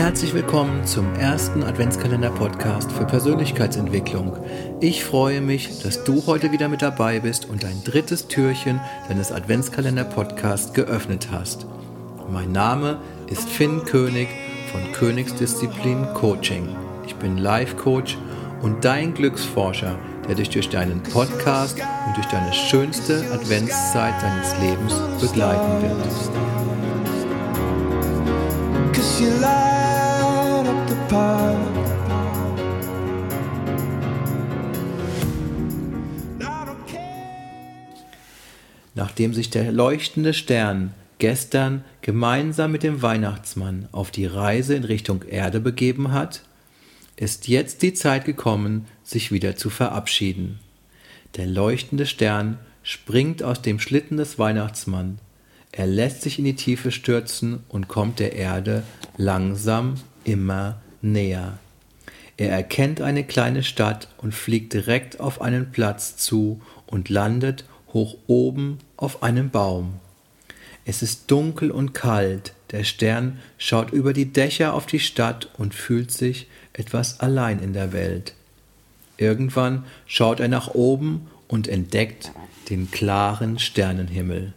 Herzlich willkommen zum ersten Adventskalender-Podcast für Persönlichkeitsentwicklung. Ich freue mich, dass du heute wieder mit dabei bist und ein drittes Türchen deines Adventskalender-Podcasts geöffnet hast. Mein Name ist Finn König von Königsdisziplin Coaching. Ich bin Life-Coach und dein Glücksforscher, der dich durch deinen Podcast und durch deine schönste Adventszeit deines Lebens begleiten wird. Nachdem sich der leuchtende Stern gestern gemeinsam mit dem Weihnachtsmann auf die Reise in Richtung Erde begeben hat, ist jetzt die Zeit gekommen, sich wieder zu verabschieden. Der leuchtende Stern springt aus dem Schlitten des Weihnachtsmanns, er lässt sich in die Tiefe stürzen und kommt der Erde langsam immer näher. Er erkennt eine kleine Stadt und fliegt direkt auf einen Platz zu und landet hoch oben auf einem Baum. Es ist dunkel und kalt, der Stern schaut über die Dächer auf die Stadt und fühlt sich etwas allein in der Welt. Irgendwann schaut er nach oben und entdeckt den klaren Sternenhimmel.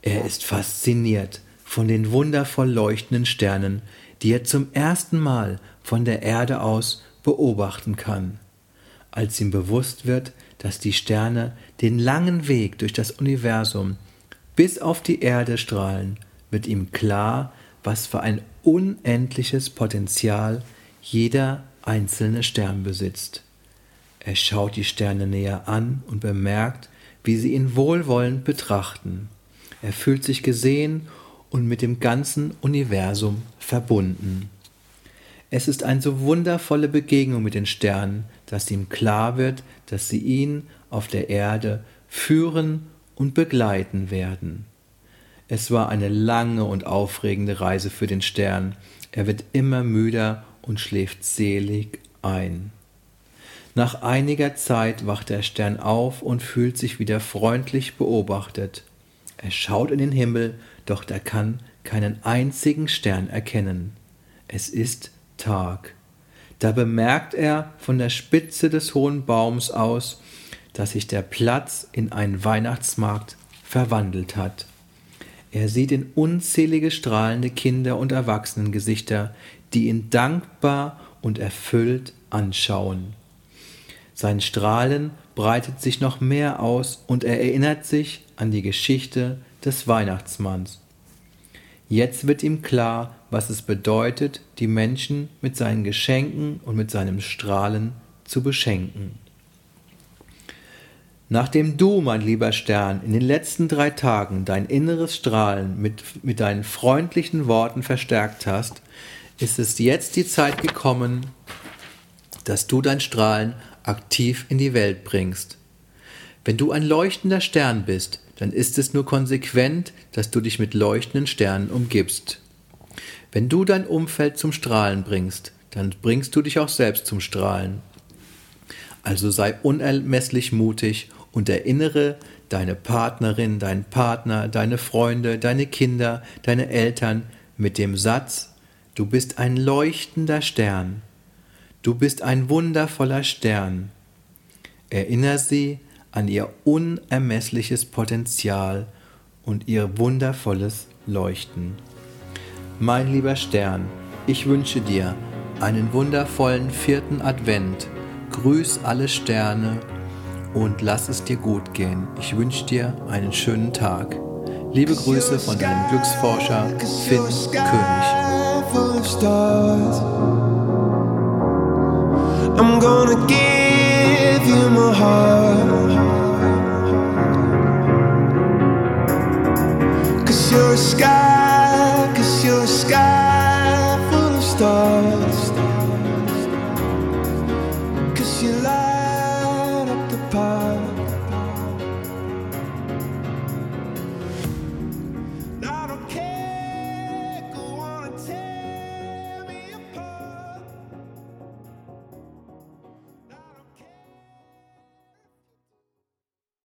Er ist fasziniert von den wundervoll leuchtenden Sternen, die er zum ersten Mal von der Erde aus beobachten kann. Als ihm bewusst wird, dass die Sterne den langen Weg durch das Universum bis auf die Erde strahlen, wird ihm klar, was für ein unendliches Potenzial jeder einzelne Stern besitzt. Er schaut die Sterne näher an und bemerkt, wie sie ihn wohlwollend betrachten. Er fühlt sich gesehen und mit dem ganzen Universum verbunden. Es ist eine so wundervolle Begegnung mit den Sternen, dass ihm klar wird, dass sie ihn auf der Erde führen und begleiten werden. Es war eine lange und aufregende Reise für den Stern. Er wird immer müder und schläft selig ein. Nach einiger Zeit wacht der Stern auf und fühlt sich wieder freundlich beobachtet. Er schaut in den Himmel, doch er kann keinen einzigen Stern erkennen. Es ist Tag. Da bemerkt er von der Spitze des hohen Baums aus, dass sich der Platz in einen Weihnachtsmarkt verwandelt hat. Er sieht in unzählige strahlende Kinder und Erwachsenengesichter, die ihn dankbar und erfüllt anschauen. Sein Strahlen breitet sich noch mehr aus und er erinnert sich an die Geschichte des Weihnachtsmanns. Jetzt wird ihm klar, was es bedeutet, die Menschen mit seinen Geschenken und mit seinem Strahlen zu beschenken. Nachdem du, mein lieber Stern, in den letzten drei Tagen dein inneres Strahlen mit, mit deinen freundlichen Worten verstärkt hast, ist es jetzt die Zeit gekommen, dass du dein Strahlen aktiv in die Welt bringst. Wenn du ein leuchtender Stern bist, dann ist es nur konsequent, dass du dich mit leuchtenden Sternen umgibst. Wenn du dein Umfeld zum Strahlen bringst, dann bringst du dich auch selbst zum Strahlen. Also sei unermesslich mutig und erinnere deine Partnerin, deinen Partner, deine Freunde, deine Kinder, deine Eltern mit dem Satz, du bist ein leuchtender Stern, du bist ein wundervoller Stern. Erinnere sie an ihr unermessliches Potenzial und ihr wundervolles Leuchten. Mein lieber Stern, ich wünsche dir einen wundervollen vierten Advent. Grüß alle Sterne und lass es dir gut gehen. Ich wünsche dir einen schönen Tag. Liebe Grüße von deinem Glücksforscher Finn König. You're a sky, 怕。